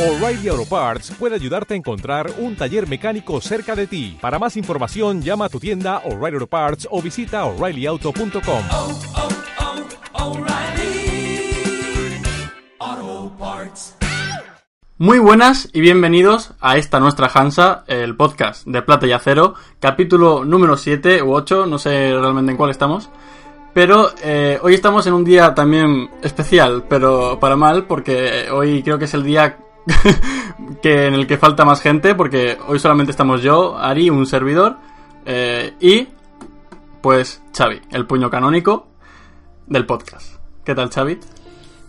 O'Reilly Auto Parts puede ayudarte a encontrar un taller mecánico cerca de ti. Para más información, llama a tu tienda O'Reilly Auto Parts o visita oreillyauto.com. oh, oh, Parts. Muy buenas y bienvenidos a esta nuestra Hansa, el podcast de Plata y Acero, capítulo número 7 u 8, no sé realmente en cuál estamos. Pero eh, hoy estamos en un día también especial, pero para mal, porque hoy creo que es el día que en el que falta más gente, porque hoy solamente estamos yo, Ari, un servidor, eh, y pues Xavi, el puño canónico del podcast. ¿Qué tal, Xavi?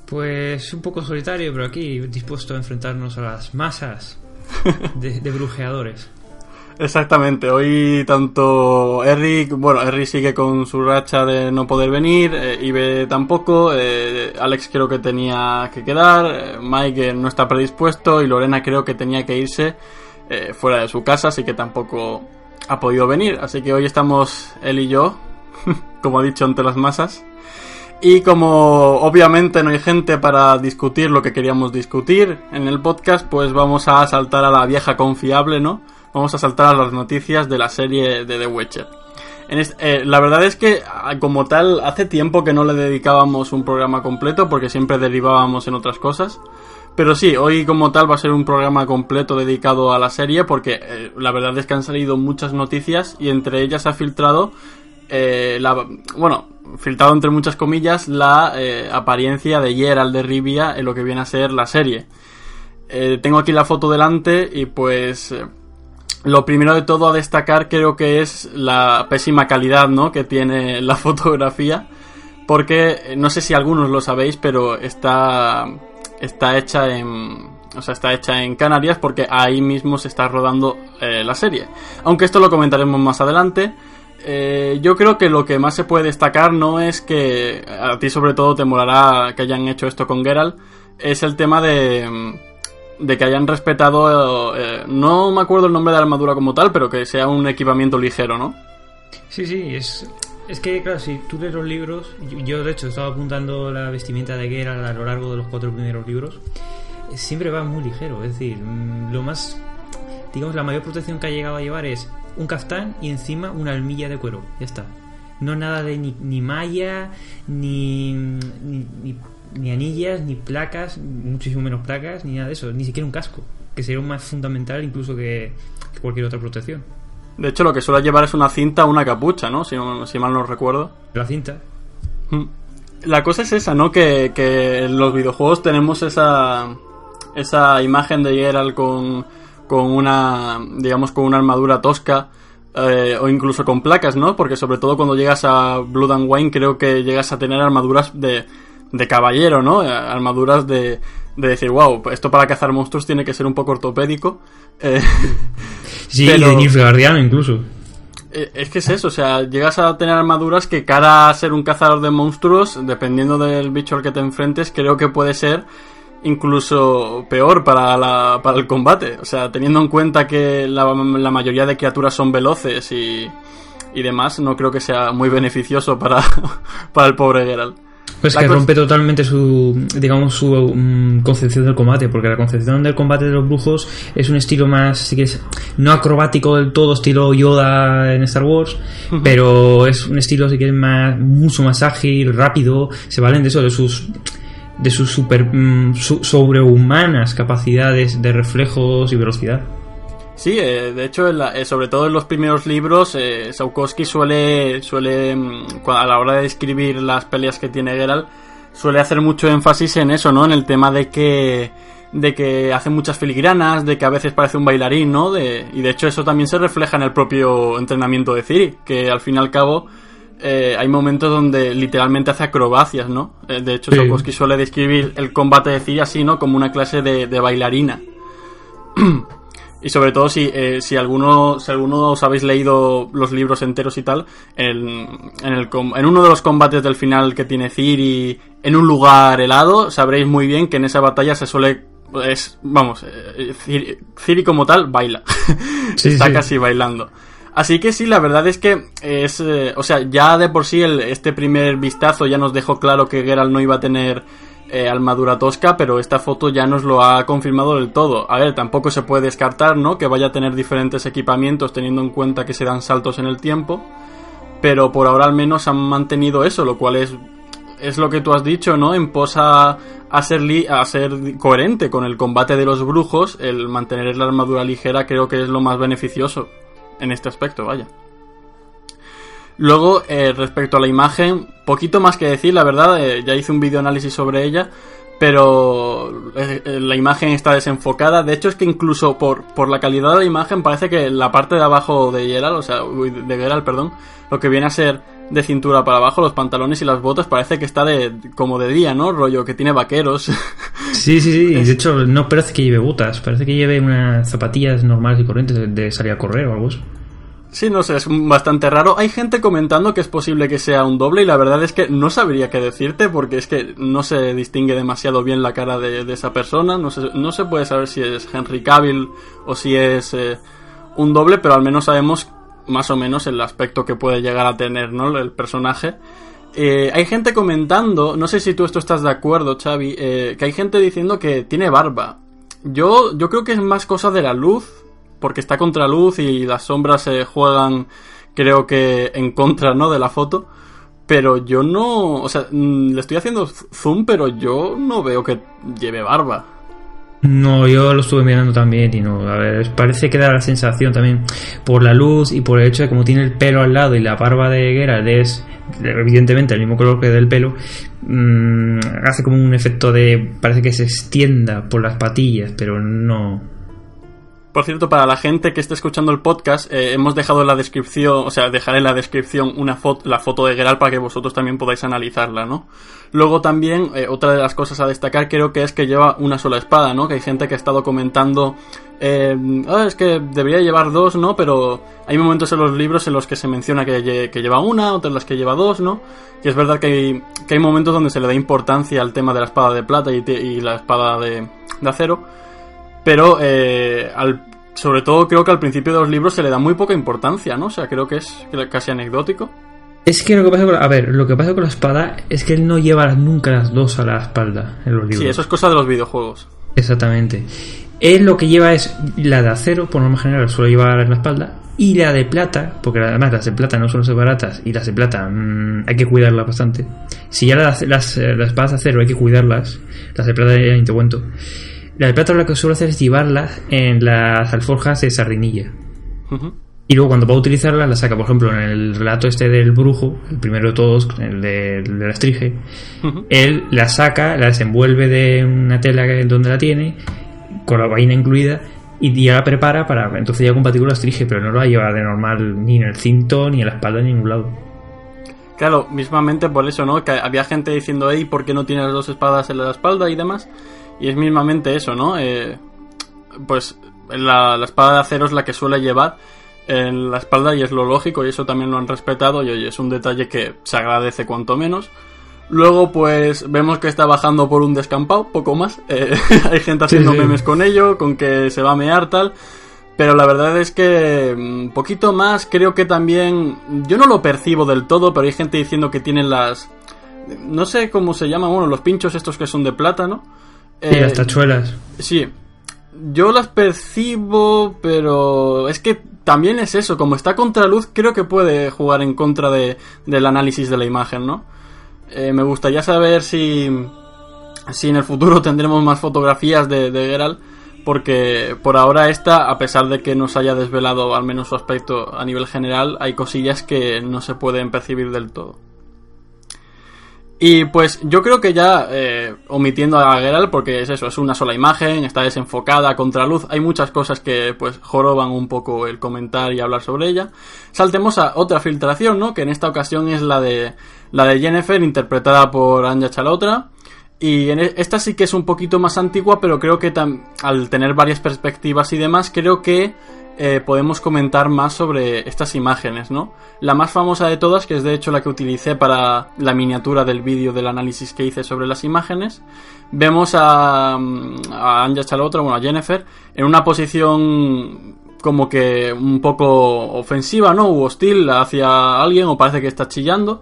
Pues un poco solitario, pero aquí dispuesto a enfrentarnos a las masas de, de brujeadores. Exactamente, hoy tanto Eric, bueno, Eric sigue con su racha de no poder venir, eh, Ibe tampoco, eh, Alex creo que tenía que quedar, eh, Mike no está predispuesto y Lorena creo que tenía que irse fuera de su casa, así que tampoco ha podido venir. Así que hoy estamos él y yo, como ha dicho, ante las masas. Y como obviamente no hay gente para discutir lo que queríamos discutir en el podcast, pues vamos a saltar a la vieja confiable, ¿no? Vamos a saltar a las noticias de la serie de The Witcher. En est- eh, la verdad es que, ah, como tal, hace tiempo que no le dedicábamos un programa completo porque siempre derivábamos en otras cosas. Pero sí, hoy como tal va a ser un programa completo dedicado a la serie porque eh, la verdad es que han salido muchas noticias y entre ellas ha filtrado eh, bueno, filtrado entre muchas comillas, la eh, apariencia de Geralt de Rivia en lo que viene a ser la serie. Eh, tengo aquí la foto delante y pues lo primero de todo a destacar creo que es la pésima calidad ¿no? que tiene la fotografía. Porque no sé si algunos lo sabéis, pero está, está hecha en... O sea, está hecha en Canarias porque ahí mismo se está rodando la serie. Aunque esto lo comentaremos más adelante. Eh, yo creo que lo que más se puede destacar no es que a ti sobre todo te molará que hayan hecho esto con Geralt, es el tema de, mm, de que hayan respetado, eh, no me acuerdo el nombre de la armadura como tal, pero que sea un equipamiento ligero, ¿no? Sí, sí, es, es que, claro, si tú lees los libros, yo, de hecho estaba apuntando la vestimenta de Geralt a lo largo de los cuatro primeros libros, siempre va muy ligero, es decir, mm, lo más, digamos, la mayor protección que ha llegado a llevar es un caftán y encima una almilla de cuero, ya está. No nada de ni, ni malla, ni, ni, ni, ni anillas, ni placas, muchísimo menos placas, ni nada de eso, ni siquiera un casco, que sería más fundamental incluso que, que cualquier otra protección. De hecho, lo que suele llevar es una cinta o una capucha, ¿no? Si, si mal no recuerdo. La cinta, Mm. La cosa es esa, ¿no? Que, que en los videojuegos tenemos esa, esa imagen de Geralt con, con una, digamos, con una armadura tosca. eh, o incluso con placas, ¿no? Porque sobre todo cuando llegas a Blood and Wine creo que llegas a tener armaduras de, de caballero, ¿no? Eh, Armaduras de, de decir, wow, esto para cazar monstruos tiene que ser un poco ortopédico. Eh, Sí, Pero- de Nilfgaardiano incluso. Eh, Es que es eso, o sea, llegas a tener armaduras que cara a ser un cazador de monstruos, dependiendo del bicho al que te enfrentes, creo que puede ser incluso peor para, la, para el combate. O sea, teniendo en cuenta que la, la mayoría de criaturas son veloces y, y demás, no creo que sea muy beneficioso para, para el pobre Geralt. Pues La que rompe totalmente su, digamos, su mm, concepción del combate, porque la concepción del combate de los brujos es un estilo más, no acrobático del todo, estilo Yoda en Star Wars, pero es un estilo, si quieres, más, mucho más ágil, rápido, se valen de eso, de sus de sus super mm, su- sobrehumanas capacidades de reflejos y velocidad. Sí, eh, de hecho, en la- eh, sobre todo en los primeros libros, eh, Saukowski suele, suele mm, a la hora de describir las peleas que tiene Geralt, suele hacer mucho énfasis en eso, ¿no? En el tema de que, de que hace muchas filigranas, de que a veces parece un bailarín, ¿no? De, y de hecho eso también se refleja en el propio entrenamiento de Ciri, que al fin y al cabo eh, hay momentos donde literalmente hace acrobacias, ¿no? Eh, de hecho, Sí. Saukowski suele describir el combate de Ciri así, ¿no? Como una clase de, de bailarina. Y sobre todo si, eh, si alguno si alguno os habéis leído los libros enteros y tal, en, en, el, en uno de los combates del final que tiene Ciri en un lugar helado, sabréis muy bien que en esa batalla se suele... Es, vamos, eh, Ciri, Ciri como tal baila. Sí, Está sí. casi bailando. Así que sí, la verdad es que es... eh, o sea, ya de por sí el, este primer vistazo ya nos dejó claro que Geralt no iba a tener eh, armadura tosca, pero esta foto ya nos lo ha confirmado del todo. A ver, tampoco se puede descartar, ¿no? Que vaya a tener diferentes equipamientos teniendo en cuenta que se dan saltos en el tiempo. Pero por ahora al menos han mantenido eso, lo cual es, es lo que tú has dicho, ¿no? En posa a ser, li- a ser coherente con el combate de los brujos, el mantener la armadura ligera creo que es lo más beneficioso en este aspecto, vaya. Luego, eh, respecto a la imagen, poquito más que decir, la verdad, eh, ya hice un video análisis sobre ella, pero eh, la imagen está desenfocada. De hecho, es que incluso por, por la calidad de la imagen parece que la parte de abajo de Geralt, o sea, de Geralt, perdón, lo que viene a ser de cintura para abajo, los pantalones y las botas, parece que está de como de día, ¿no? Rollo que tiene vaqueros. Sí, sí, sí. De hecho, no parece que lleve botas. Parece que lleve unas zapatillas normales y corrientes de- de salir a correr o algo así. Sí, no sé, es bastante raro. Hay gente comentando que es posible que sea un doble y la verdad es que no sabría qué decirte porque es que no se distingue demasiado bien la cara de, de esa persona. No se, no se puede saber si es Henry Cavill o si es eh, un doble, pero al menos sabemos más o menos el aspecto que puede llegar a tener ¿no? el personaje. Eh, hay gente comentando, no sé si tú esto estás de acuerdo, Xavi, eh, que hay gente diciendo que tiene barba. Yo, yo creo que es más cosa de la luz, porque está contra luz y las sombras se juegan, creo que en contra, ¿no? De la foto. Pero yo no, o sea, mm, le estoy haciendo zoom, pero yo no veo que lleve barba. No, yo lo estuve mirando también y no, a ver, parece que da la sensación también por la luz y por el hecho de como tiene el pelo al lado y la barba de Geralt es evidentemente el mismo color que del pelo, mm, hace como un efecto de parece que se extienda por las patillas, pero no. Por cierto, para la gente que esté escuchando el podcast, eh, hemos dejado en la descripción, o sea, dejaré en la descripción una foto, la foto de Geralt para que vosotros también podáis analizarla, ¿no? Luego también, eh, otra de las cosas a destacar creo que es que lleva una sola espada, ¿no? Que hay gente que ha estado comentando, eh, "Ah, es que debería llevar dos, ¿no? Pero hay momentos en los libros en los que se menciona que, lle- que lleva una, otras las que lleva dos, ¿no? Y es verdad que hay, que hay momentos donde se le da importancia al tema de la espada de plata y, y la espada de acero. Pero eh, al, sobre todo creo que al principio de los libros se le da muy poca importancia, ¿no? O sea, creo que es casi anecdótico. Es que lo que pasa con, a ver, lo que pasa con la espada es que él no lleva nunca las dos a la espalda en los libros. Sí, eso es cosa de los videojuegos. Exactamente. Él lo que lleva es la de acero, por norma general, suele llevar en la espalda, y la de plata, porque además las de plata no suelen ser baratas, y las de plata mm, hay que cuidarlas bastante. Si ya las, las, eh, las espadas de acero hay que cuidarlas, las de plata ya ni te cuento. La de plata lo que suele hacer es llevarlas en las alforjas de sardinilla. Y luego cuando va a utilizarlas, la saca, por ejemplo, en el relato este del brujo, el primero de todos, el de, el de la estrige, él la saca, la desenvuelve de una tela donde la tiene, con la vaina incluida, y ya la prepara para entonces ya compatible la estrige, pero no la lleva de normal ni en el cinto, ni en la espalda, ni en ningún lado. Claro, mismamente por eso, ¿no? Que había gente diciendo, hey, ¿por qué no tienes las dos espadas en la espalda y demás? Y es mismamente eso, ¿no? Eh, pues la, la espada de acero es la que suele llevar en la espalda y es lo lógico y eso también lo han respetado y oye, es un detalle que se agradece cuanto menos. Luego pues vemos que está bajando por un descampado, poco más. Eh, hay gente haciendo sí. memes con ello, con que se va a mear tal. Pero la verdad es que un poquito más creo que también yo no lo percibo del todo, pero hay gente diciendo que tienen las no sé cómo se llaman, bueno, los pinchos estos que son de plátano. Y Eh, las tachuelas. Sí. Yo las percibo, pero es que también es eso, como está contra luz, creo que puede jugar en contra de, del análisis de la imagen, ¿no? Eh, me gustaría saber si, si en el futuro tendremos más fotografías de, de Geralt, porque por ahora esta, a pesar de que nos haya desvelado al menos su aspecto a nivel general, hay cosillas que no se pueden percibir del todo. Y pues yo creo que ya, eh, omitiendo a Geralt, porque es eso, es una sola imagen, está desenfocada, contra luz, hay muchas cosas que pues joroban un poco el comentar y hablar sobre ella. Saltemos a otra filtración, ¿no? Que en esta ocasión es la de la de Jennifer, interpretada por Anja Chalotra. Y en e- esta sí que es un poquito más antigua, pero creo que al tener varias perspectivas y demás, creo que eh, podemos comentar más sobre estas imágenes, ¿no? La más famosa de todas, que es de hecho la que utilicé para la miniatura del vídeo del análisis que hice sobre las imágenes, vemos a, mm, a Anja Chalotra, bueno, a Jennifer, en una posición como que un poco ofensiva, ¿no? U hostil hacia alguien, o parece que está chillando.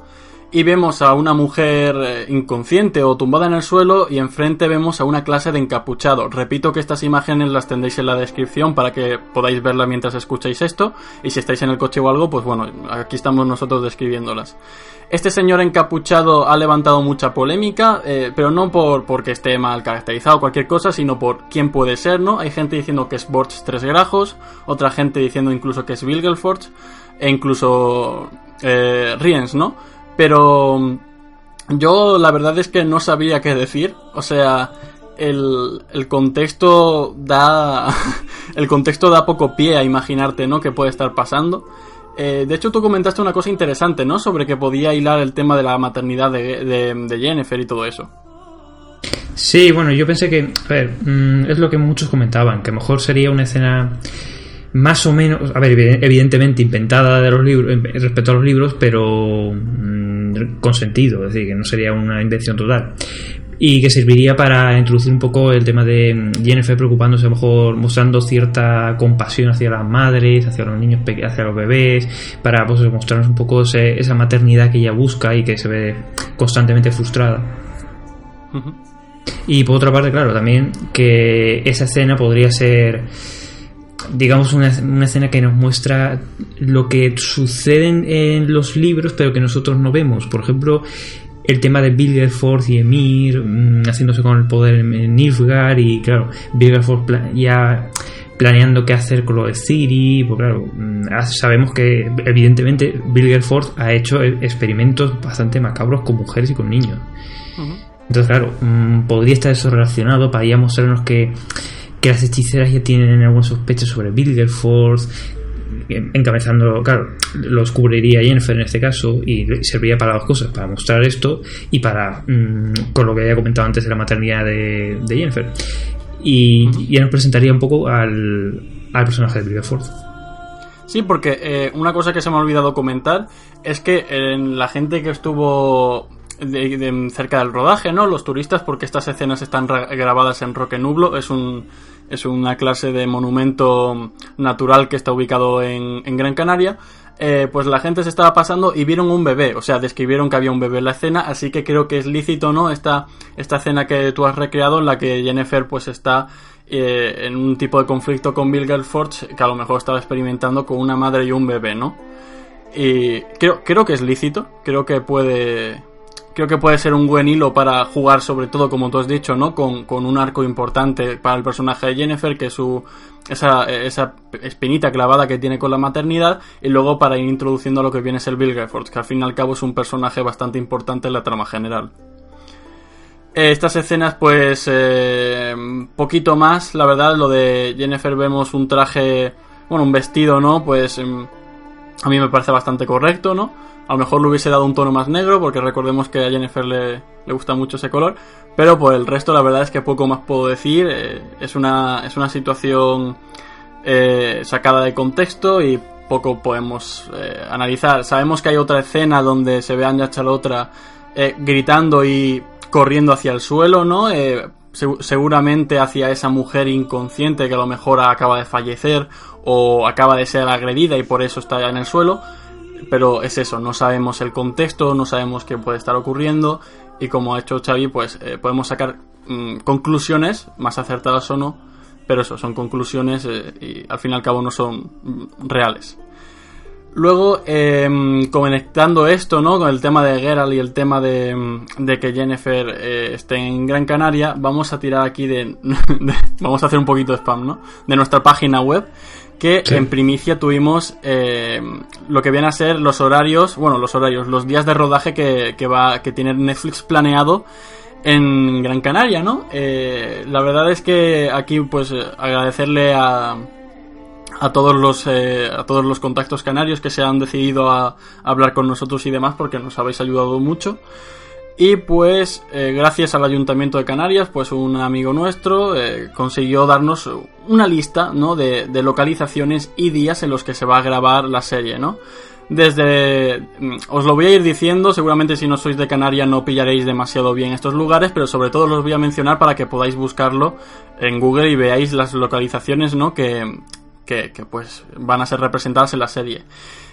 Y vemos a una mujer eh, inconsciente o tumbada en el suelo y enfrente vemos a una clase de encapuchado. Repito que estas imágenes las tendréis en la descripción para que podáis verlas mientras escucháis esto y si estáis en el coche o algo, pues bueno, aquí estamos nosotros describiéndolas. Este señor encapuchado ha levantado mucha polémica, eh, pero no por porque esté mal caracterizado o cualquier cosa, sino por quién puede ser, ¿no? Hay gente diciendo que es Borch Tres Grajos, otra gente diciendo incluso que es Vilgelforge, e incluso eh, ¿no? Pero yo la verdad es que no sabría qué decir. O sea, el, el contexto da. el contexto da poco pie a imaginarte, ¿no? Que puede estar pasando. Eh, de hecho, tú comentaste una cosa interesante, ¿no? Sobre que podía hilar el tema de la maternidad de, de, de Jennifer y todo eso. Sí, bueno, yo pensé que, a ver, mm, es lo que muchos comentaban, que mejor sería una escena más o menos, a ver, evidentemente inventada de los libros respecto a los libros, pero mmm, con sentido, es decir, que no sería una invención total. Y que serviría para introducir un poco el tema de Jennifer preocupándose, a lo mejor mostrando cierta compasión hacia las madres, hacia los niños, hacia los bebés, para pues, mostrarnos un poco ese, esa maternidad que ella busca y que se ve constantemente frustrada. Uh -huh. Y por otra parte, claro, también que esa escena podría ser digamos, una, una, escena que nos muestra lo que sucede en, en, los libros, pero que nosotros no vemos. Por ejemplo, el tema de Bilgerford y Emir mmm, haciéndose con el poder en, en Nilfgaard y, claro, Bilgerford pla ya planeando qué hacer con lo de Ciri, pues claro, sabemos que evidentemente Bilgerford ha hecho experimentos bastante macabros con mujeres y con niños. Uh -huh. Entonces, claro, mmm, podría estar eso relacionado para ya mostrarnos que que las hechiceras ya tienen alguna sospecha sobre Bilgerford, encabezando, claro, lo descubriría Jennifer en este caso y serviría para dos cosas, para mostrar esto y para, mmm, con lo que había comentado antes de la maternidad de, de Jennifer. Y ya nos presentaría un poco al, al personaje de Bilgerford. Sí, porque eh, una cosa que se me ha olvidado comentar es que en la gente que estuvo cerca del rodaje, ¿no? Los turistas, porque estas escenas están grabadas en Roque Nublo, es un es una clase de monumento natural que está ubicado en, en Gran Canaria. Eh, pues la gente se estaba pasando y vieron un bebé, o sea, describieron que había un bebé en la escena, así que creo que es lícito, ¿no? Esta, esta escena que tú has recreado en la que Jennifer pues está eh, en un tipo de conflicto con Bill Gelforge que a lo mejor estaba experimentando con una madre y un bebé, ¿no? Y creo, creo que es lícito, creo que puede, creo que puede ser un buen hilo para jugar, sobre todo, como tú has dicho, ¿no? Con, con un arco importante para el personaje de Jennifer, que es su. Esa, esa espinita clavada que tiene con la maternidad, y luego para ir introduciendo lo que viene a ser Bill Gafford, que al fin y al cabo es un personaje bastante importante en la trama general. Estas escenas, pues, eh, poquito más, la verdad, lo de Jennifer vemos un traje, bueno, un vestido, ¿no? Pues a mí me parece bastante correcto, ¿no? A lo mejor le hubiese dado un tono más negro, porque recordemos que a Jennifer le, gusta mucho ese color. Pero por el resto, la verdad es que poco más puedo decir. Eh, es, una, es una situación eh, sacada de contexto y poco podemos eh, analizar. Sabemos que hay otra escena donde se ve a Anya Chalotra gritando y corriendo hacia el suelo, ¿no? seguramente hacia esa mujer inconsciente que a lo mejor acaba de fallecer o acaba de ser agredida y por eso está ya en el suelo pero es eso, no sabemos el contexto, no sabemos qué puede estar ocurriendo y como ha hecho Xavi, pues eh, podemos sacar mmm, conclusiones, más acertadas o no, pero eso, son conclusiones eh, y al fin y al cabo no son mm, reales. Luego, eh, conectando esto, ¿no? Con el tema de Geralt y el tema de, mm, de que Jennifer eh, esté en Gran Canaria, vamos a tirar aquí de, de, Vamos a hacer un poquito de spam, ¿no? De nuestra página web, que sí. en primicia tuvimos eh, lo que viene a ser los horarios, bueno, los horarios, los días de rodaje que, que va, que tiene Netflix planeado en Gran Canaria, ¿no? Eh, la verdad es que aquí, pues, agradecerle a, a todos los eh, a todos los contactos canarios que se han decidido a, hablar con nosotros y demás porque nos habéis ayudado mucho. Y pues eh, gracias al ayuntamiento de Canarias pues un amigo nuestro eh, consiguió darnos una lista no de, de, localizaciones y días en los que se va a grabar la serie no desde os lo voy a ir diciendo seguramente si no sois de Canarias no pillaréis demasiado bien estos lugares pero sobre todo los voy a mencionar para que podáis buscarlo en Google y veáis las localizaciones no que que, pues van a ser representadas en la serie.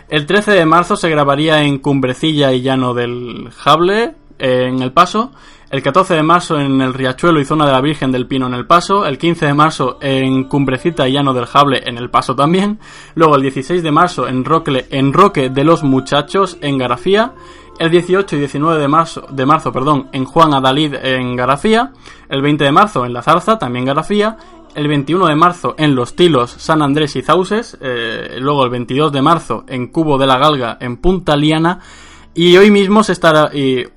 El 13 de marzo se grabaría en Cumbrecilla y Llano del Jable, en El Paso. El 14 de marzo en el Riachuelo y Zona de la Virgen del Pino en El Paso. El 15 de marzo en Cumbrecita y Llano del Jable en El Paso también. Luego el 16 de marzo en, en Roque de los Muchachos en Garafía. El 18 y 19 de marzo, de marzo perdón, en Juan Adalid en Garafía. El 20 de marzo en La Zarza, también Garafía. El 21 de marzo en Los Tilos, San Andrés y Zauses. Eh, luego el 22 de marzo en Cubo de la Galga en Punta Liana. Y hoy mismo se estará,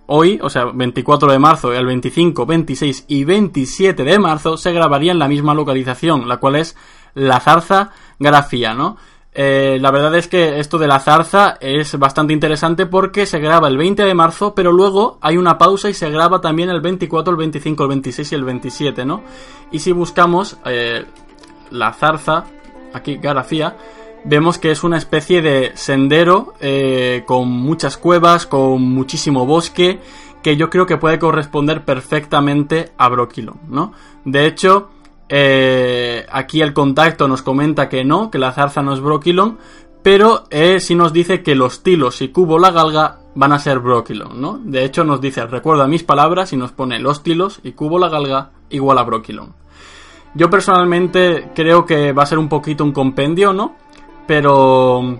hoy, o sea, 24 de marzo, el 25, 26 y 27 de marzo se grabaría en la misma localización, la cual es La Zarza Grafía, ¿no? Eh, la verdad es que esto de la zarza es bastante interesante porque se graba el 20 de marzo, pero luego hay una pausa y se graba también el 24, el 25, el 26 y el 27, ¿no? Y si buscamos eh, la zarza, aquí Garafía, vemos que es una especie de sendero eh, con muchas cuevas, con muchísimo bosque, que yo creo que puede corresponder perfectamente a Broquilon, ¿no? De hecho, eh, aquí el contacto nos comenta que no, que la zarza no es Broquilon, pero eh, sí nos dice que los tilos y cubo la galga van a ser Broquilon, ¿no? De hecho nos dice, recuerda mis palabras y nos pone los tilos y cubo la galga igual a Broquilon. Yo personalmente creo que va a ser un poquito un compendio, ¿no? pero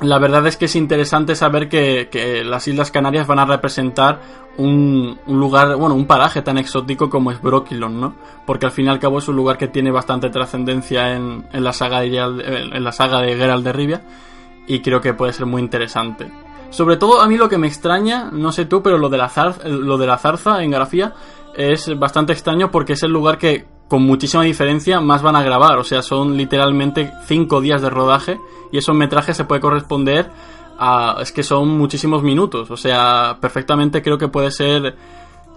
la verdad es que es interesante saber que, las Islas Canarias van a representar un, lugar, bueno, un paraje tan exótico como es Brokilon, ¿no? Porque al fin y al cabo es un lugar que tiene bastante trascendencia en, la saga de, en la saga de Geralt de Rivia y creo que puede ser muy interesante. Sobre todo a mí lo que me extraña, no sé tú, pero lo de la, lo de la zarza en Grafía es bastante extraño porque es el lugar que con muchísima diferencia más van a grabar. O sea, son literalmente 5 días de rodaje y esos metrajes se puede corresponder a... Es que son muchísimos minutos. O sea, perfectamente creo que puede ser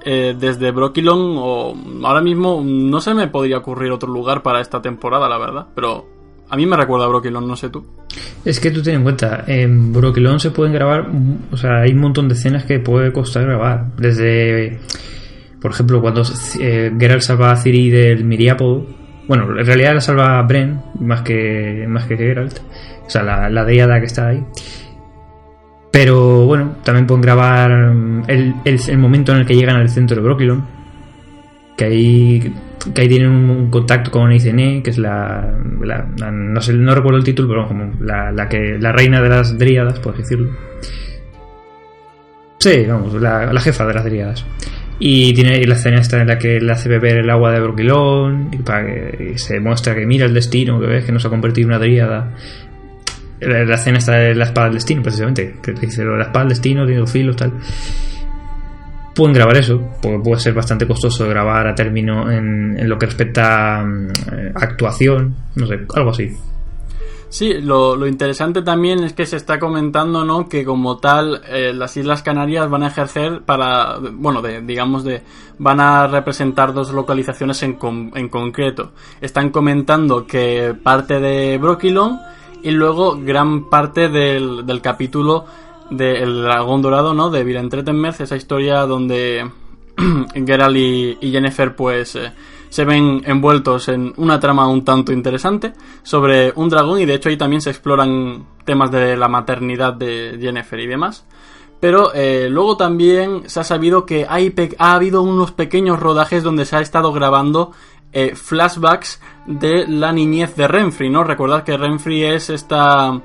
eh, desde Brokilon o ahora mismo no se me podría ocurrir otro lugar para esta temporada, la verdad. Pero a mí me recuerda a Brokilon, no sé tú. Es que tú ten en cuenta, en Brokilon se pueden grabar, o sea, hay un montón de escenas que puede costar grabar. Desde por ejemplo, cuando eh, Geralt salva a Ciri del Miriapo, bueno, en realidad la salva a Bren más que, más que Geralt, o sea, la, la deada que está ahí. Pero bueno, también pueden grabar el, el, momento en el que llegan al centro de Brokilon, que ahí, que ahí tienen un, contacto con Izene, que es la, no sé, no recuerdo el título, pero como la, la, que, la reina de las dríadas, por decirlo. Sí, vamos, la, la jefa de las dríadas. Y tiene la escena esta en la que le hace beber el agua de Broquilón y para que se muestra que mira el destino, que ves que nos ha convertido en una dríada. La, escena está de la espada del destino, precisamente, que dice la espada del destino, tiene dos filos, tal. Pueden grabar eso, porque puede ser bastante costoso grabar a término en, en lo que respecta a mm, actuación, no sé, algo así. Sí, lo, interesante también es que se está comentando, ¿no? Que como tal, eh, las Islas Canarias van a ejercer para, bueno, de, digamos de, van a representar dos localizaciones en, en concreto. Están comentando que parte de Broquilon y luego gran parte del, capítulo del Dragón Dorado, ¿no? De Vila Entretenmerz, esa historia donde Geralt y, y Jennifer, pues... Eh, se ven envueltos en una trama un tanto interesante sobre un dragón y de hecho ahí también se exploran temas de la maternidad de Jennifer y demás. Pero eh, luego también se ha sabido que hay ha habido unos pequeños rodajes donde se ha estado grabando eh, flashbacks de la niñez de Renfrey, ¿no? Recordad que Renfrey es esta,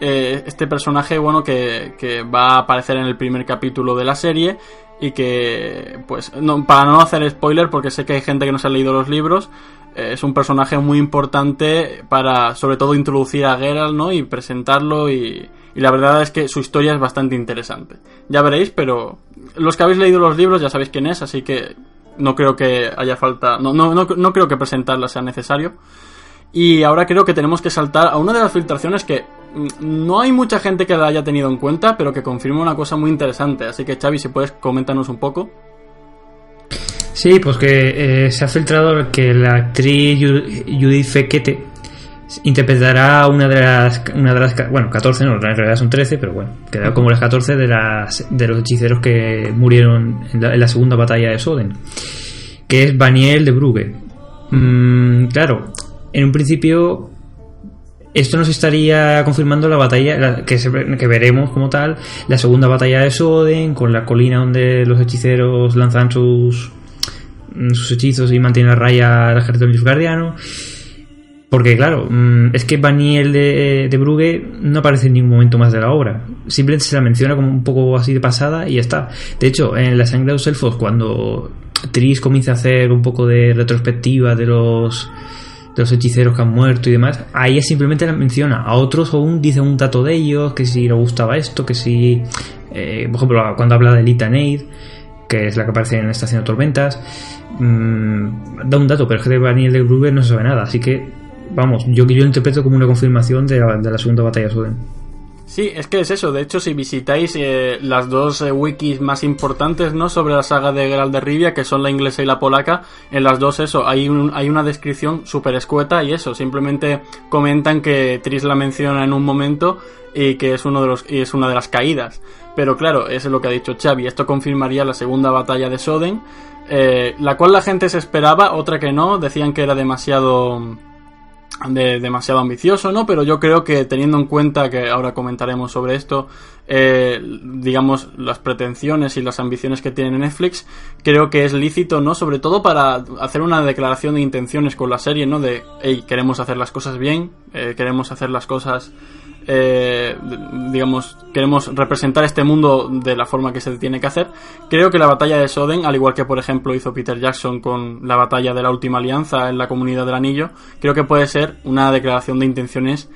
eh, este personaje, bueno, que, que va a aparecer en el primer capítulo de la serie y que, pues, para no hacer spoiler, porque sé que hay gente que no se ha leído los libros, eh, es un personaje muy importante para, sobre todo, introducir a Geralt, ¿no? Y presentarlo y, y la verdad es que su historia es bastante interesante. Ya veréis, pero los que habéis leído los libros ya sabéis quién es, así que no creo que haya falta, no, no, no, no creo que presentarla sea necesario. Y ahora creo que tenemos que saltar a una de las filtraciones que no hay mucha gente que la haya tenido en cuenta, pero que confirma una cosa muy interesante. Así que Xavi, si puedes comentarnos un poco. Sí, pues que eh, se ha filtrado que la actriz Judith Fekete interpretará una de las una de las bueno 14 no en realidad son 13 pero bueno queda como las 14 de las de los hechiceros que murieron en la, segunda batalla de Soden que es Baniel de Brugge mm, claro en un principio esto nos estaría confirmando la batalla la- que, que veremos como tal, la segunda batalla de Soden, con la colina donde los hechiceros lanzan sus, mm, sus hechizos y mantienen a raya al ejército nilfgaardiano. Porque claro, mm, es que Baniel de, de Brugge no aparece en ningún momento más de la obra. Simplemente se la menciona como un poco así de pasada y ya está. De hecho, en La sangre de los elfos, cuando Tris comienza a hacer un poco de retrospectiva de los de los hechiceros que han muerto y demás, a ella simplemente la menciona. A otros aún dice un dato de ellos, que si le gustaba esto, que si... eh, por ejemplo, cuando habla de Lita Neid, que es la que aparece en Estación de Tormentas, mm, da un dato, pero es que de Daniel de Gruber no se sabe nada, así que, vamos, yo, yo lo interpreto como una confirmación de la, de la segunda batalla de Soden. Sí, es que es eso. De hecho, si visitáis eh, las dos eh, wikis más importantes, ¿no? Sobre la saga de Geralt de Rivia, que son la inglesa y la polaca, en las dos eso, hay, un, hay una descripción súper escueta y eso, simplemente comentan que Tris la menciona en un momento y que es uno de los y es una de las caídas. Pero claro, eso es lo que ha dicho Xavi. Esto confirmaría la segunda batalla de Soden, eh, la cual la gente se esperaba, otra que no, decían que era demasiado de, demasiado ambicioso, ¿no? Pero yo creo que teniendo en cuenta que ahora comentaremos sobre esto, eh, digamos, las pretensiones y las ambiciones que tiene Netflix, creo que es lícito, ¿no? Sobre todo para hacer una declaración de intenciones con la serie, ¿no? De, hey, queremos hacer las cosas bien, eh, queremos hacer las cosas, eh, digamos, queremos representar este mundo de la forma que se tiene que hacer. Creo que la batalla de Soden, al igual que por ejemplo hizo Peter Jackson con la batalla de la última alianza en la comunidad del anillo, creo que puede ser una declaración de intenciones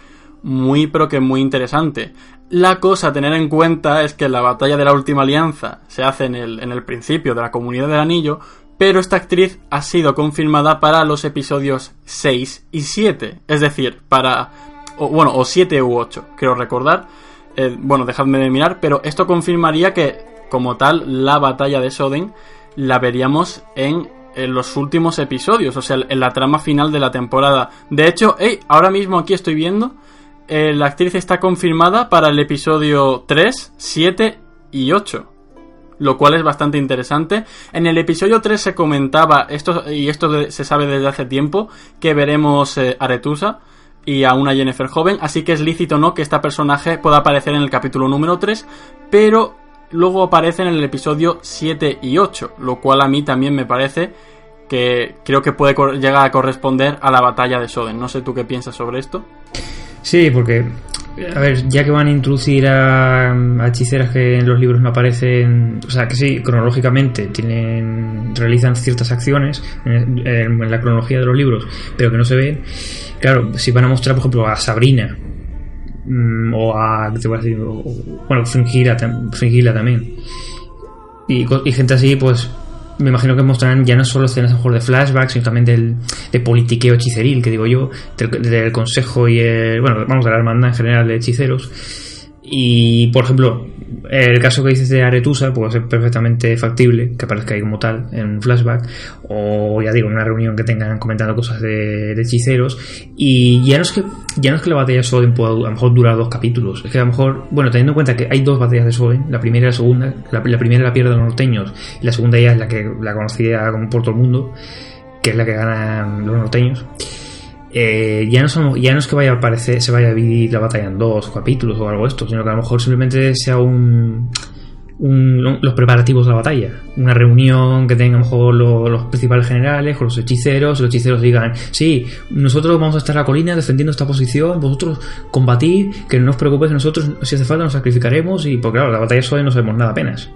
muy pero que muy interesante. La cosa a tener en cuenta es que la batalla de la última alianza se hace en el, en el principio de la comunidad del anillo, pero esta actriz ha sido confirmada para los episodios 6 y 7, es decir, para o, bueno, o 7 u 8, creo recordar. Eh, bueno, dejadme de mirar, pero esto confirmaría que, como tal, la batalla de Soden la veríamos en, en los últimos episodios, o sea, en la trama final de la temporada. De hecho, hey, ahora mismo aquí estoy viendo, eh, la actriz está confirmada para el episodio 3, 7 y 8 lo cual es bastante interesante. En el episodio 3 se comentaba, esto, y esto se sabe desde hace tiempo, que veremos eh, Aretusa y a una Jennifer joven, así que es lícito no que esta personaje pueda aparecer en el capítulo número 3, pero luego aparece en el episodio 7 y 8, lo cual a mí también me parece que creo que puede llegar a corresponder a la batalla de Soden. No sé tú qué piensas sobre esto. Sí, porque, a ver, ya que van a introducir a, hechiceras que en los libros no aparecen, o sea, que sí, cronológicamente tienen, realizan ciertas acciones en, la cronología de los libros, pero que no se ven, claro, si van a mostrar, por ejemplo, a Sabrina, mm, o a, ¿qué te voy a decir? Bueno, Fringila, tam- Fringila también, y gente así, pues me imagino que mostrarán ya no solo escenas mejor de flashbacks, sino también del, de politiqueo hechiceril, que digo yo, del, del consejo y el, bueno, vamos, de la hermandad en general de hechiceros. Y, por ejemplo, el caso que dices de Aretusa puede ser perfectamente factible, que aparezca ahí como tal, en un flashback, o ya digo, en una reunión que tengan comentando cosas de, hechiceros. Y ya no es que ya no es que la batalla de Soden pueda a lo mejor durar dos capítulos, es que a lo mejor, bueno, teniendo en cuenta que hay dos batallas de Soden, la primera y la segunda, la, la primera la pierden los norteños, y la segunda ya es la que la conocida como por todo el mundo, que es la que ganan los norteños. Eh, ya, no ya no es que vaya a se vaya a dividir la batalla en dos capítulos o algo de esto, sino que a lo mejor simplemente sea un, los preparativos de la batalla. Una reunión que tenga a lo mejor lo- los principales generales con los hechiceros, y los hechiceros digan, sí, nosotros vamos a estar en la colina defendiendo esta posición, vosotros combatid, que no os preocupéis, nosotros si hace falta nos sacrificaremos y porque claro, la batalla solo no sabemos nada apenas.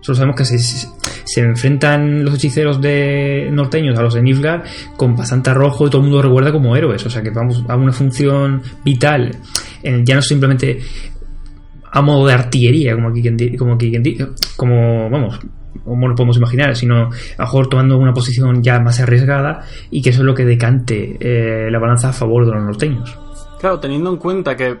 Solo sabemos que se, se- enfrentan los hechiceros de norteños a los de Nilfgaard con bastante arrojo y todo el mundo recuerda como héroes. O sea que vamos a una función vital. ya no simplemente a modo de artillería, como aquí como aquí como vamos, como lo podemos imaginar, sino a lo mejor tomando una posición ya más arriesgada y que eso es lo que decante eh, la balanza a favor de los norteños. Claro, teniendo en cuenta que,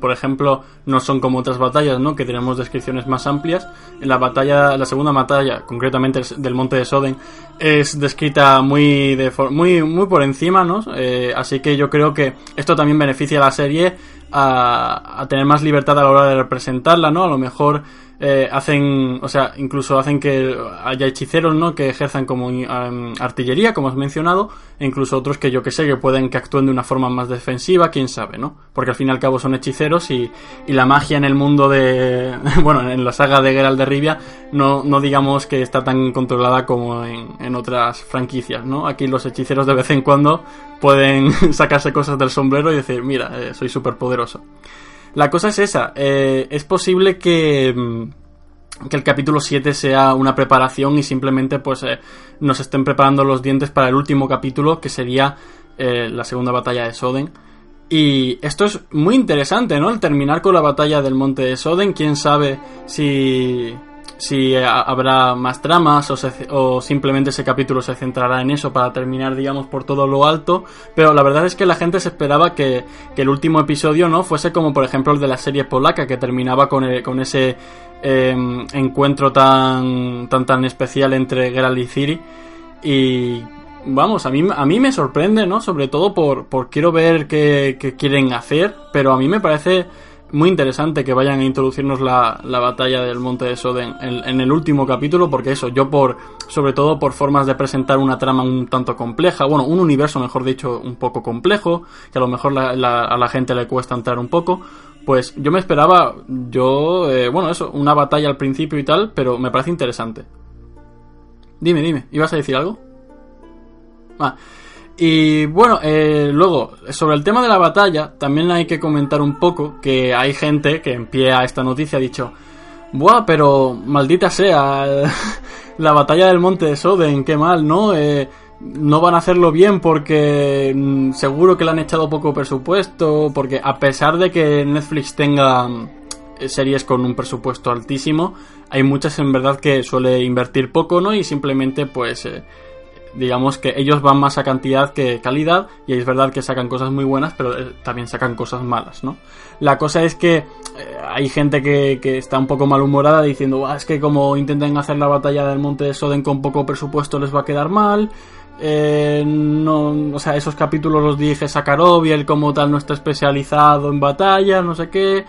por ejemplo, no son como otras batallas, ¿no? Que tenemos descripciones más amplias. En la batalla, la segunda batalla, concretamente del Monte de Soden, es descrita muy, de muy, muy por encima, ¿no? Eh, así que yo creo que esto también beneficia a la serie a, a tener más libertad a la hora de representarla, ¿no? A lo mejor eh, hacen, o sea, incluso hacen que haya hechiceros, ¿no? Que ejerzan como artillería, como has mencionado, e incluso otros que yo que sé, que pueden que actúen de una forma más defensiva, quién sabe, ¿no? Porque al fin y al cabo son hechiceros y, y la magia en el mundo de, bueno, en la saga de Geralt de Rivia, no, no digamos que está tan controlada como en, en otras franquicias, ¿no? Aquí los hechiceros de vez en cuando pueden sacarse cosas del sombrero y decir, mira, eh, soy súper poderoso. La cosa es esa. Eh, es posible que, mm, que el capítulo 7 sea una preparación y simplemente pues eh, nos estén preparando los dientes para el último capítulo que sería eh, la segunda batalla de Soden. Y esto es muy interesante, ¿no? El terminar con la batalla del monte de Soden. Quién sabe si si habrá más tramas o, simplemente ese capítulo se centrará en eso para terminar, digamos, por todo lo alto. Pero la verdad es que la gente se esperaba que, que el último episodio, ¿no? Fuese como, por ejemplo, el de la serie polaca, que terminaba con, el, con ese eh, encuentro tan, tan, tan especial entre Geralt y Ciri. Y vamos, a mí, a mí me sorprende, ¿no? Sobre todo por, por quiero ver qué, qué quieren hacer, pero a mí me parece muy interesante que vayan a introducirnos la, la batalla del Monte de Soden en, en, el último capítulo, porque eso, yo por, sobre todo por formas de presentar una trama un tanto compleja, bueno, un universo, mejor dicho, un poco complejo, que a lo mejor la, la, a la gente le cuesta entrar un poco, pues yo me esperaba, yo, eh, bueno, eso, una batalla al principio y tal, pero me parece interesante. Dime, dime, ¿ibas a decir algo? Ah. Y bueno, eh, luego, sobre el tema de la batalla, también hay que comentar un poco que hay gente que en pie a esta noticia ha dicho, Buah, pero maldita sea, la batalla del monte de Soden, qué mal, ¿no? Eh, no van a hacerlo bien porque mm, seguro que le han echado poco presupuesto, porque a pesar de que Netflix tenga mm, series con un presupuesto altísimo, hay muchas en verdad que suele invertir poco, ¿no? Y simplemente pues... Eh, digamos que ellos van más a cantidad que calidad y es verdad que sacan cosas muy buenas pero eh, también sacan cosas malas no la cosa es que eh, hay gente que, que, está un poco malhumorada diciendo es que como intenten hacer la batalla del monte de Soden con poco presupuesto les va a quedar mal eh, no, o sea, esos capítulos los dije Sakharov y él como tal no está especializado en batalla, no sé qué.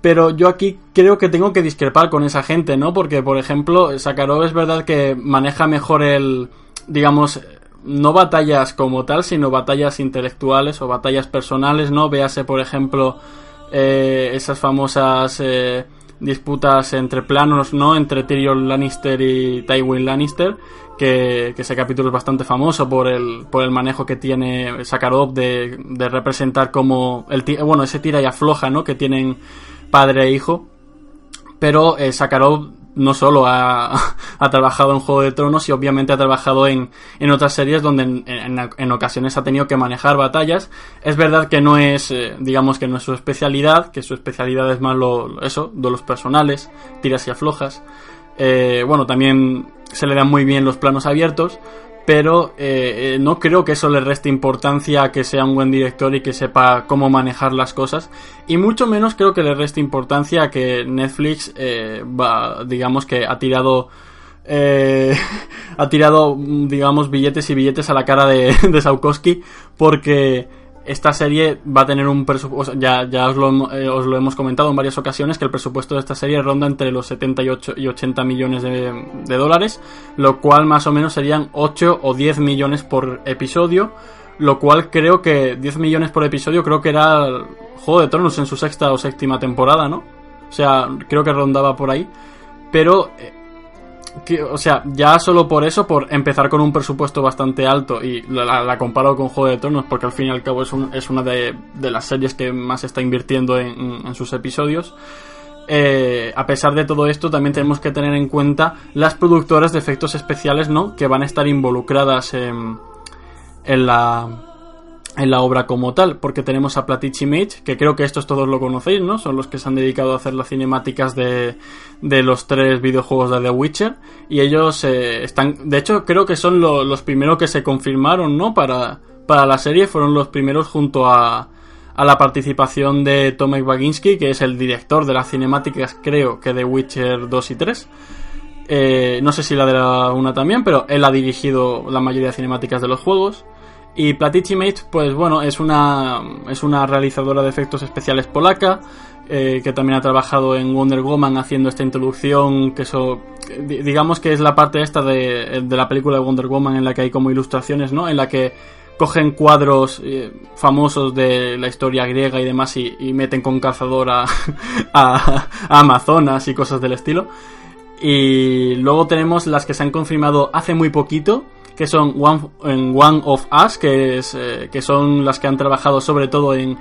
Pero yo aquí creo que tengo que discrepar con esa gente, ¿no? Porque, por ejemplo, Sakharov es verdad que maneja mejor el, digamos, no batallas como tal, sino batallas intelectuales o batallas personales, ¿no? Véase, por ejemplo, eh, esas famosas eh, disputas entre planos, ¿no? Entre Tyrion Lannister y Tywin Lannister, que, que, ese capítulo es bastante famoso por el, por el manejo que tiene Sakharov de, de representar como el bueno, ese tira y afloja, ¿no? Que tienen padre e hijo. Pero eh, Sakharov no solo ha, ha, trabajado en Juego de Tronos y obviamente ha trabajado en, en otras series donde en, en, ocasiones ha tenido que manejar batallas. Es verdad que no es, eh, digamos que no es su especialidad, que su especialidad es más lo, eso, de los personales, tiras y aflojas. Eh, bueno, también se le dan muy bien los planos abiertos, pero eh, eh, no creo que eso le reste importancia a que sea un buen director y que sepa cómo manejar las cosas. Y mucho menos creo que le reste importancia a que Netflix, eh, digamos que ha tirado... Ha tirado, digamos, billetes y billetes a la cara de, de Saukowski porque esta serie va a tener un presupuesto, ya, ya os, lo, eh, lo, hemos comentado en varias ocasiones, que el presupuesto de esta serie ronda entre los 78 y 80 millones de, de, dólares, lo cual más o menos serían 8 o 10 millones por episodio, lo cual creo que 10 millones por episodio creo que era Juego de Tronos en su sexta o séptima temporada, ¿no? O sea, creo que rondaba por ahí. Pero o sea, ya solo por eso, por empezar con un presupuesto bastante alto y la, comparo con Juego de Tronos porque al fin y al cabo es, un, es una de, las series que más está invirtiendo en, en sus episodios. Eh, a pesar de todo esto, también tenemos que tener en cuenta las productoras de efectos especiales, ¿no? Que van a estar involucradas en la en la obra como tal, porque tenemos a Platich Image, que creo que estos todos lo conocéis, ¿no? Son los que se han dedicado a hacer las cinemáticas de, de los tres videojuegos de The Witcher, y ellos eh, están, de hecho, creo que son lo, los primeros que se confirmaron, ¿no? Para, para la serie, fueron los primeros junto a, a la participación de Tomek Baginski, que es el director de las cinemáticas, creo que de Witcher 2 y 3. Eh, no sé si la de la una también, pero él ha dirigido la mayoría de cinemáticas de los juegos. Y Platicimate, pues bueno, es una, es una realizadora de efectos especiales polaca, eh, que también ha trabajado en Wonder Woman haciendo esta introducción, que eso, di- digamos que es la parte esta de, de la película de Wonder Woman en la que hay como ilustraciones, ¿no? En la que cogen cuadros eh, famosos de la historia griega y demás y, y meten con cazador a, a- a Amazonas y cosas del estilo. Y luego tenemos las que se han confirmado hace muy poquito, que son One, en One of Us, que, es, eh, que son las que han trabajado sobre todo en,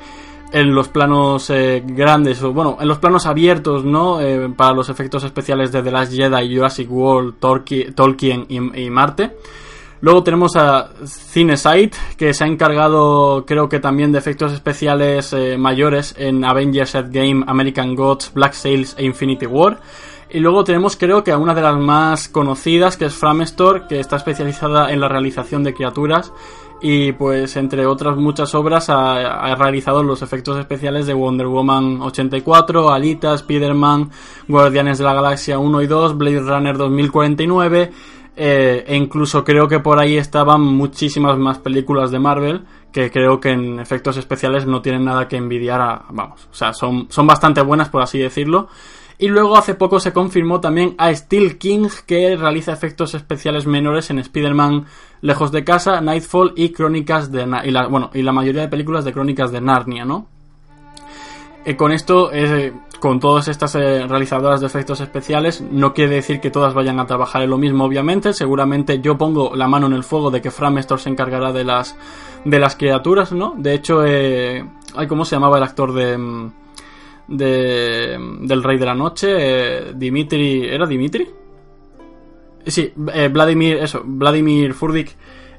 en los planos eh, grandes, o bueno, en los planos abiertos, ¿no? Eh, para los efectos especiales de The Last Jedi, Jurassic World, Tolkien y, Marte. Luego tenemos a Cinesite, que se ha encargado, creo que también de efectos especiales mayores en Avengers Endgame, American Gods, Black Sails e Infinity War. Y luego tenemos, creo que a una de las más conocidas, que es Framestore, que está especializada en la realización de criaturas. Y pues, entre otras muchas obras, ha, realizado los efectos especiales de Wonder Woman 84, Alita, Spider-Man, Guardianes de la Galaxia 1 y 2, Blade Runner 2049. eh, e incluso creo que por ahí estaban muchísimas más películas de Marvel que creo que en efectos especiales no tienen nada que envidiar a, vamos, o sea, son, son bastante buenas por así decirlo. Y luego hace poco se confirmó también a Steel King que realiza efectos especiales menores en Spider-Man Lejos de Casa, Nightfall y Crónicas de y la, bueno, y la mayoría de películas de Crónicas de Narnia, ¿no? Eh, con esto, eh, con todas estas eh, realizadoras de efectos especiales, no quiere decir que todas vayan a trabajar en lo mismo, obviamente. Seguramente yo pongo la mano en el fuego de que Framestor se encargará de las de las criaturas, ¿no? De hecho, eh, ¿cómo se llamaba el actor de mm, de del Rey de la Noche? Eh, Dimitri, ¿era Dimitri? Sí, eh, Vladimir, eso, Vladimir Furdik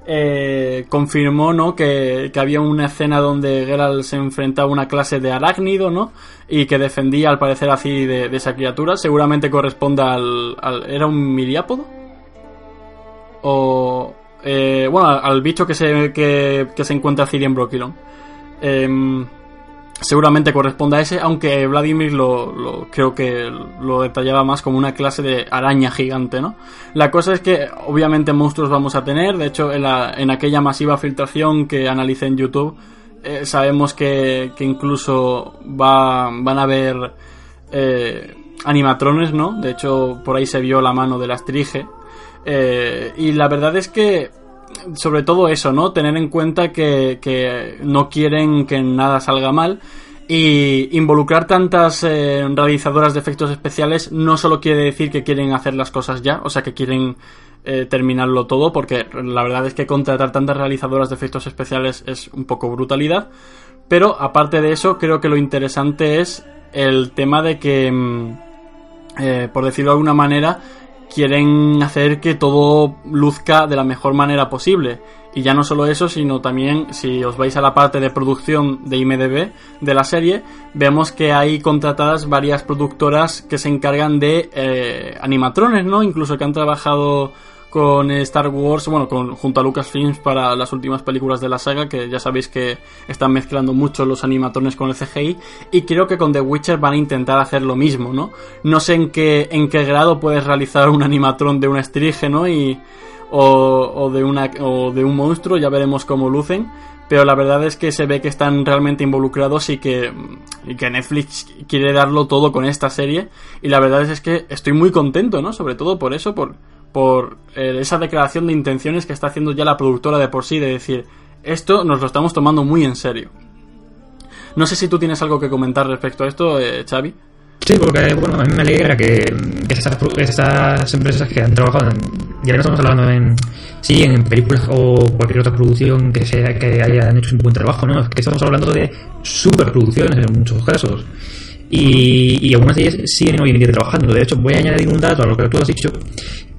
eh, confirmó, ¿no? Que, que había una escena donde Geralt se enfrentaba a una clase de arácnido, ¿no? Y que defendía, al parecer, así de, de esa criatura. Seguramente corresponda al, al- ¿Era un miriápodo? O... eh, bueno, al, al bicho que se, que, que se encuentra Ciri en Brokilon. Em, seguramente corresponda a ese, aunque Vladimir lo, lo- creo que lo detallaba más como una clase de araña gigante, ¿no? La cosa es que obviamente monstruos vamos a tener, de hecho en, la- en aquella masiva filtración que analicé en YouTube eh, sabemos que, que incluso va, van a haber eh, animatrones, ¿no? De hecho por ahí se vio la mano de la Eh, y la verdad es que sobre todo eso, ¿no? Tener en cuenta que, que no quieren que nada salga mal. Y involucrar tantas eh, realizadoras de efectos especiales no solo quiere decir que quieren hacer las cosas ya, o sea que quieren eh, terminarlo todo, porque la verdad es que contratar tantas realizadoras de efectos especiales es un poco brutalidad. Pero aparte de eso, creo que lo interesante es el tema de que, mm, eh, por decirlo de alguna manera, quieren hacer que todo luzca de la mejor manera posible. Y ya no solo eso, sino también, si os vais a la parte de producción de IMDB de la serie, vemos que hay contratadas varias productoras que se encargan de eh, animatrones, ¿no? Incluso que han trabajado con Star Wars, bueno, con, junto a Lucasfilms para las últimas películas de la saga, que ya sabéis que están mezclando mucho los animatrones con el CGI, y creo que con The Witcher van a intentar hacer lo mismo, ¿no? No sé en qué, en qué grado puedes realizar un animatrón de una estrige, ¿no? Y, o, o de una, o de un monstruo, ya veremos cómo lucen, pero la verdad es que se ve que están realmente involucrados y que, y que Netflix quiere darlo todo con esta serie, y la verdad es que estoy muy contento, ¿no? Sobre todo por eso, por por eh, esa declaración de intenciones que está haciendo ya la productora de por sí, de decir, esto nos lo estamos tomando muy en serio. No sé si tú tienes algo que comentar respecto a esto, eh, Xavi. Sí, porque bueno, a mí me alegra que, que esas, empresas que han trabajado, ya no estamos hablando en, sí, en películas o cualquier otra producción que sea que hayan hecho un buen trabajo, ¿no? Es que estamos hablando de superproducciones en muchos casos. Y, y algunas de ellas siguen hoy en día trabajando. De hecho, voy a añadir un dato a lo que tú has dicho,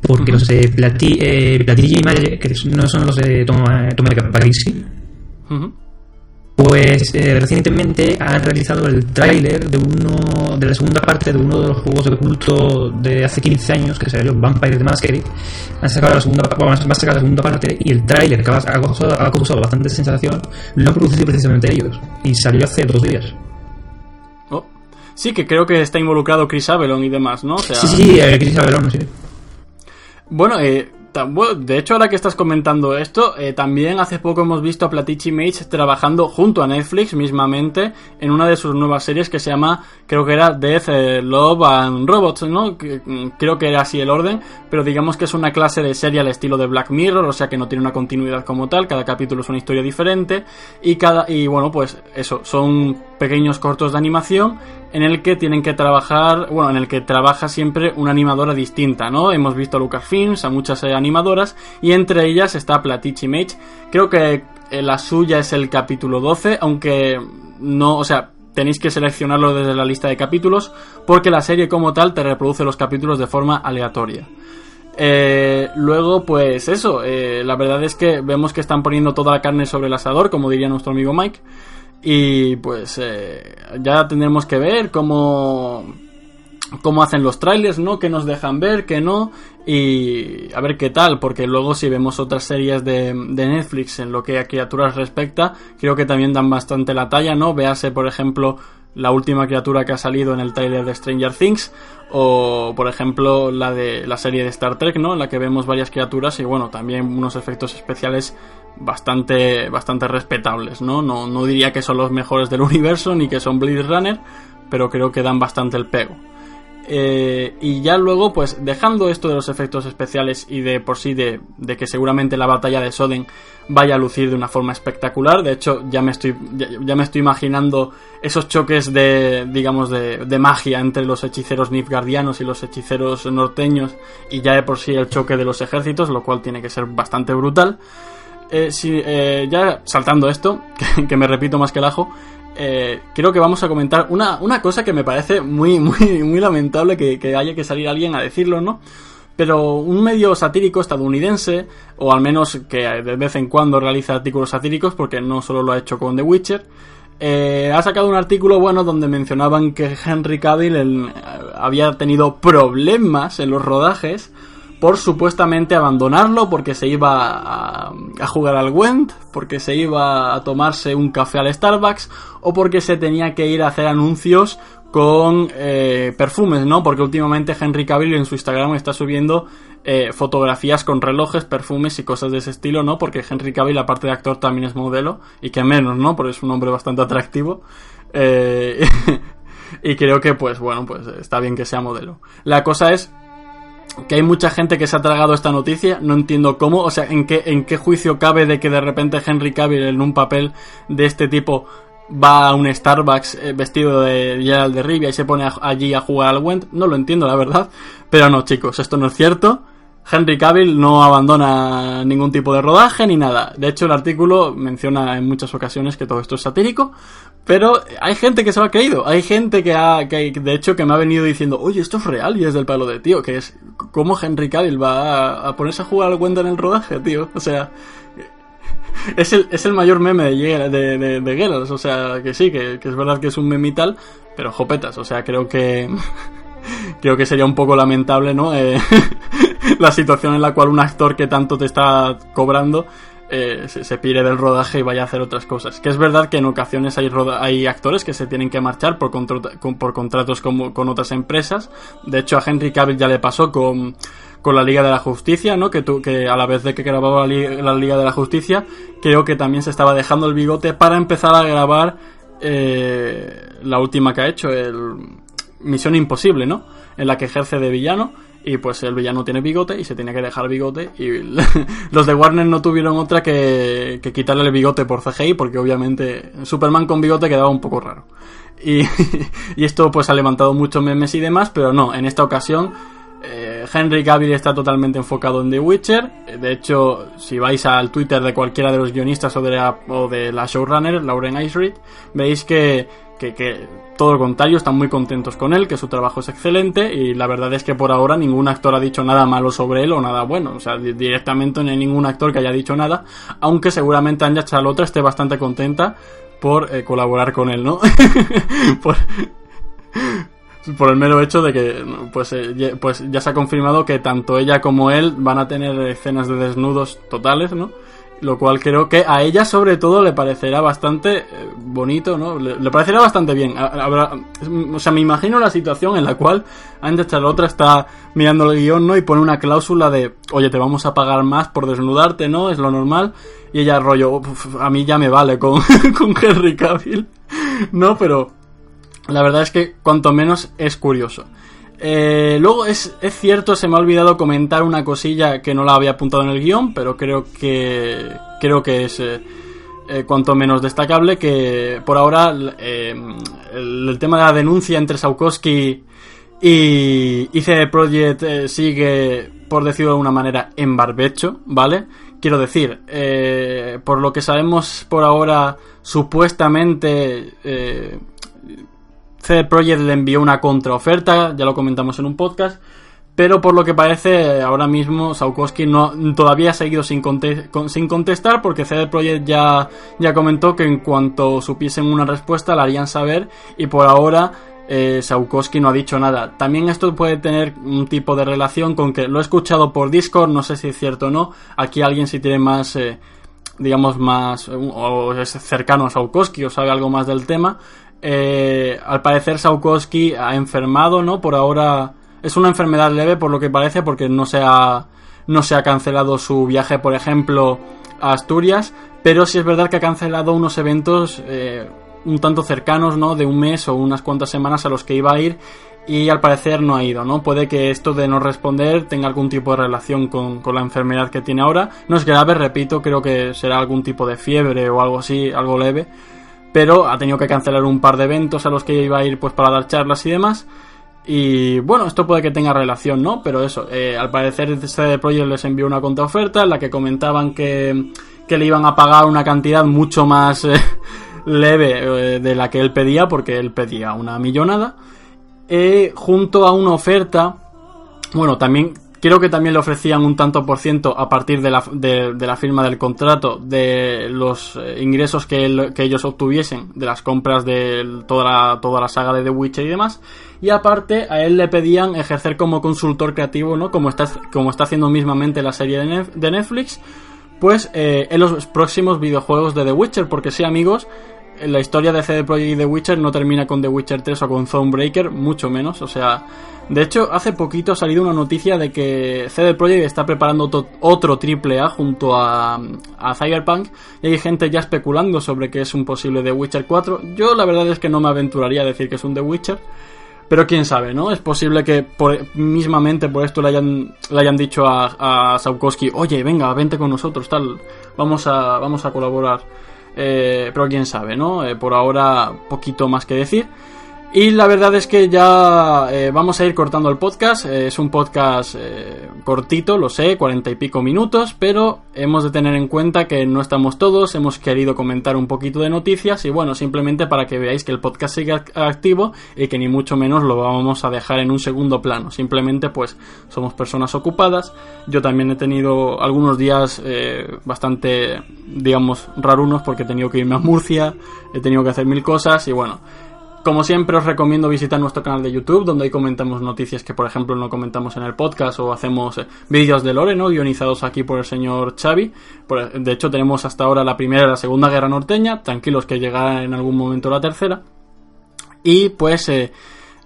porque los de Plati, eh, Platigi y Malle, que no son los de Toma, Toma Parisi, Ujú. pues eh, recientemente han realizado el tráiler de uno de la segunda parte de uno de los juegos de culto de hace 15 años que salió Vampire the Masquerade. Han sacado la segunda bueno, van a sacar la segunda parte y el tráiler que ha causado, ha causado bastante sensación lo han producido precisamente ellos y salió hace dos días. Sí, que creo que está involucrado Chris Avalon y demás, ¿no? O sea, Sí, sí, eh, Chris Avellone, sí. Bueno, eh, bueno, de hecho, ahora que estás comentando esto, eh, también hace poco hemos visto a Platichi Mage trabajando junto a Netflix mismamente en una de sus nuevas series que se llama, creo que era Death, eh, Love and Robots, ¿no? Que, mm, creo que era así el orden, pero digamos que es una clase de serie al estilo de Black Mirror, o sea que no tiene una continuidad como tal, cada capítulo es una historia diferente y cada y bueno, pues eso, son pequeños cortos de animación en el que tienen que trabajar, bueno, en el que trabaja siempre una animadora distinta, ¿no? Hemos visto a Lucasfilms, a muchas eh, animadoras, y entre ellas está Platichi Mage. Creo que eh, la suya es el capítulo 12, aunque no, o sea, tenéis que seleccionarlo desde la lista de capítulos, porque la serie como tal te reproduce los capítulos de forma aleatoria. Eh, luego, pues eso, eh, la verdad es que vemos que están poniendo toda la carne sobre el asador, como diría nuestro amigo Mike. Y pues eh, ya tendremos que ver cómo, cómo hacen los trailers, ¿no? Que nos dejan ver, que no. Y a ver qué tal, porque luego si vemos otras series de, de Netflix en lo que a criaturas respecta, creo que también dan bastante la talla, ¿no? Véase, por ejemplo, la última criatura que ha salido en el trailer de Stranger Things o por ejemplo la de la serie de Star Trek, ¿no? En la que vemos varias criaturas y bueno, también unos efectos especiales bastante bastante respetables, ¿no? No no diría que son los mejores del universo ni que son Blade Runner, pero creo que dan bastante el pego. Eh, y ya luego, pues dejando esto de los efectos especiales y de por sí de, de que seguramente la batalla de Soden vaya a lucir de una forma espectacular. De hecho, ya me estoy, ya, ya me estoy imaginando esos choques de, digamos, de, de magia entre los hechiceros nifgardianos y los hechiceros norteños y ya de por sí el choque de los ejércitos, lo cual tiene que ser bastante brutal. Eh, si, eh, ya saltando esto, que, me repito más que el ajo, eh, creo que vamos a comentar una, una cosa que me parece muy, muy, muy lamentable que, haya que salir alguien a decirlo, ¿no? Pero un medio satírico estadounidense, o al menos que de vez en cuando realiza artículos satíricos, porque no solo lo ha hecho con The Witcher, eh, ha sacado un artículo bueno donde mencionaban que Henry Cavill el- había tenido problemas en los rodajes por supuestamente abandonarlo porque se iba a, a jugar al Gwent, porque se iba a tomarse un café al Starbucks o porque se tenía que ir a hacer anuncios con eh, perfumes, ¿no? Porque últimamente Henry Cavill en su Instagram está subiendo eh, fotografías con relojes, perfumes y cosas de ese estilo, ¿no? Porque Henry Cavill, aparte de actor, también es modelo y que menos, ¿no? Porque es un hombre bastante atractivo. Eh, y creo que, pues bueno, pues está bien que sea modelo. La cosa es que hay mucha gente que se ha tragado esta noticia, no entiendo cómo, o sea, en qué, en qué juicio cabe de que de repente Henry Cavill en un papel de este tipo va a un Starbucks eh, vestido de Gerald de Rivia y se pone allí a jugar al Went, no lo entiendo la verdad, pero no chicos, esto no es cierto. Henry Cavill no abandona ningún tipo de rodaje ni nada. De hecho, el artículo menciona en muchas ocasiones que todo esto es satírico, pero hay gente que se lo ha creído. Hay gente que ha, que de hecho, que me ha venido diciendo, oye, esto es real y es del palo de tío, que es cómo Henry Cavill va a, ponerse a jugar al Gwent en el rodaje, tío. O sea, es el, es el mayor meme de, de, de, o sea, que sí, que, que es verdad que es un meme y tal, pero jopetas, o sea, creo que creo que sería un poco lamentable, ¿no? Eh, la situación en la cual un actor que tanto te está cobrando eh, se, se pire del rodaje y vaya a hacer otras cosas. Que es verdad que en ocasiones hay, roda- hay actores que se tienen que marchar por, con, por contratos como- con otras empresas. De hecho, a Henry Cavill ya le pasó con, con la Liga de la Justicia, ¿no? Que, tu- que a la vez de que grababa la, la Liga de la Justicia, creo que también se estaba dejando el bigote para empezar a grabar eh, la última que ha hecho, el Misión Imposible, ¿no? En la que ejerce de villano y pues el villano tiene bigote y se tenía que dejar bigote y los de Warner no tuvieron otra que, que quitarle el bigote por CGI porque obviamente Superman con bigote quedaba un poco raro. Y, y esto pues ha levantado muchos memes y demás, pero no, en esta ocasión eh, Henry Cavill está totalmente enfocado en The Witcher. De hecho, si vais al Twitter de cualquiera de los guionistas o de la, o de la showrunner, Lauren Icereed, veis que, que, que todo lo contrario, están muy contentos con él, que su trabajo es excelente y la verdad es que por ahora ningún actor ha dicho nada malo sobre él o nada bueno. O sea, di- directamente no hay ningún actor que haya dicho nada, aunque seguramente Anya Chalotra esté bastante contenta por eh, colaborar con él, ¿no? por, el mero hecho de que pues, eh, pues ya se ha confirmado que tanto ella como él van a tener escenas de desnudos totales, ¿no? Lo cual creo que a ella sobre todo le parecerá bastante eh, bonito, ¿no? Le, parecerá bastante bien. Habrá- o sea, me imagino la situación en la cual Anya Charlotte está mirando el guion, ¿no? Y pone una cláusula de, oye, te vamos a pagar más por desnudarte, ¿no? Es lo normal. Y ella rollo, "Uf, a mí ya me vale con, con Henry Cavill, ¿no? Pero la verdad es que cuanto menos es curioso. Eh, luego es, es cierto, se me ha olvidado comentar una cosilla que no la había apuntado en el guion, pero creo que creo que es eh, eh, cuanto menos destacable que por ahora eh, el, el tema de la denuncia entre Saukowski y, y CD Projekt sigue, por decirlo de alguna manera, en barbecho, ¿vale? Quiero decir, por lo que sabemos por ahora, supuestamente CD Projekt le envió una contraoferta, ya lo comentamos en un podcast, pero por lo que parece ahora mismo Saukowski no, todavía ha seguido sin, conte- con- sin contestar porque CD Projekt ya, ya comentó que en cuanto supiesen una respuesta la harían saber y por ahora eh, Saukowski no ha dicho nada. También esto puede tener un tipo de relación con que lo he escuchado por Discord, no sé si es cierto o no, aquí alguien si tiene más... eh, digamos más o es cercano a Saukowski o sabe algo más del tema eh, al parecer Saukowski ha enfermado no por ahora es una enfermedad leve por lo que parece porque no se ha no se ha cancelado su viaje por ejemplo a Asturias pero sí es verdad que ha cancelado unos eventos eh, un tanto cercanos no de un mes o unas cuantas semanas a los que iba a ir y al parecer no ha ido, ¿no? Puede que esto de no responder tenga algún tipo de relación con, con la enfermedad que tiene ahora. No es grave, repito, creo que será algún tipo de fiebre o algo así, algo leve. Pero ha tenido que cancelar un par de eventos a los que iba a ir pues para dar charlas y demás. Y bueno, esto puede que tenga relación, ¿no? Pero eso, eh, al parecer CD Projekt les envió una contraoferta en la que comentaban que, que le iban a pagar una cantidad mucho más eh, leve eh, de la que él pedía, porque él pedía una millonada junto a una oferta. Bueno, también creo que también le ofrecían un tanto por ciento a partir de la, de, la firma del contrato de los eh, ingresos que, ellos obtuviesen de las compras de toda la, toda la saga de The Witcher y demás. Y aparte, a él le pedían ejercer como consultor creativo, ¿no? Como está, como está haciendo mismamente la serie de Netflix. Pues eh, en los próximos videojuegos de The Witcher, porque sí, amigos, la historia de CD Projekt y The Witcher no termina con The Witcher 3 o con Thronebreaker, mucho menos. O sea, de hecho, hace poquito ha salido una noticia de que CD Projekt está preparando otro triple A junto a, a Cyberpunk y hay gente ya especulando sobre que es un posible The Witcher 4. Yo la verdad es que no me aventuraría a decir que es un The Witcher. Pero quién sabe, ¿no? Es posible que por, mismamente por esto le hayan, le hayan dicho a, a Saukowski, oye, venga, vente con nosotros, tal, vamos a, vamos a colaborar. Eh, pero quién sabe, ¿no? Eh, por ahora, poquito más que decir. Y la verdad es que ya eh, vamos a ir cortando el podcast. Eh, es un podcast eh, cortito, lo sé, cuarenta y pico minutos, pero hemos de tener en cuenta que no estamos todos. Hemos querido comentar un poquito de noticias y bueno, simplemente para que veáis que el podcast sigue act- activo y que ni mucho menos lo vamos a dejar en un segundo plano. Simplemente pues somos personas ocupadas. Yo también he tenido algunos días bastante, digamos, rarunos porque he tenido que irme a Murcia, he tenido que hacer mil cosas y bueno. Como siempre os recomiendo visitar nuestro canal de YouTube donde ahí comentamos noticias que por ejemplo no comentamos en el podcast o hacemos eh, vídeos de lore, ¿no? Guionizados aquí por el señor Xavi. De hecho tenemos hasta ahora la primera y la segunda guerra norteña, tranquilos que llegará en algún momento la tercera. Y pues eh,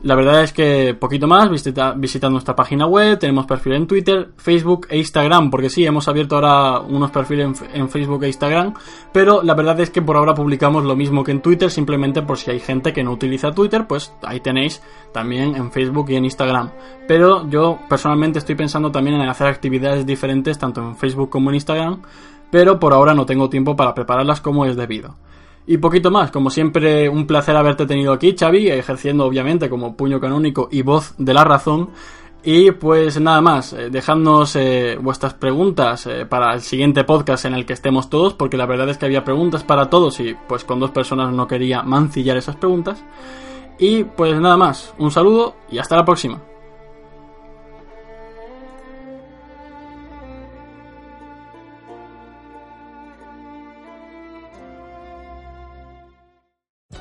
la verdad es que poquito más, visita, nuestra página web, tenemos perfil en Twitter, Facebook e Instagram, porque sí, hemos abierto ahora unos perfiles en, en Facebook e Instagram, pero la verdad es que por ahora publicamos lo mismo que en Twitter, simplemente por si hay gente que no utiliza Twitter, pues ahí tenéis también en Facebook y en Instagram. Pero yo personalmente estoy pensando también en hacer actividades diferentes tanto en Facebook como en Instagram, pero por ahora no tengo tiempo para prepararlas como es debido. Y poquito más, como siempre, un placer haberte tenido aquí, Xavi, ejerciendo obviamente como puño canónico y voz de la razón. Y pues nada más, eh, dejadnos eh, vuestras preguntas eh, para el siguiente podcast en el que estemos todos, porque la verdad es que había preguntas para todos y pues con dos personas no quería mancillar esas preguntas. Y pues nada más, un saludo y hasta la próxima.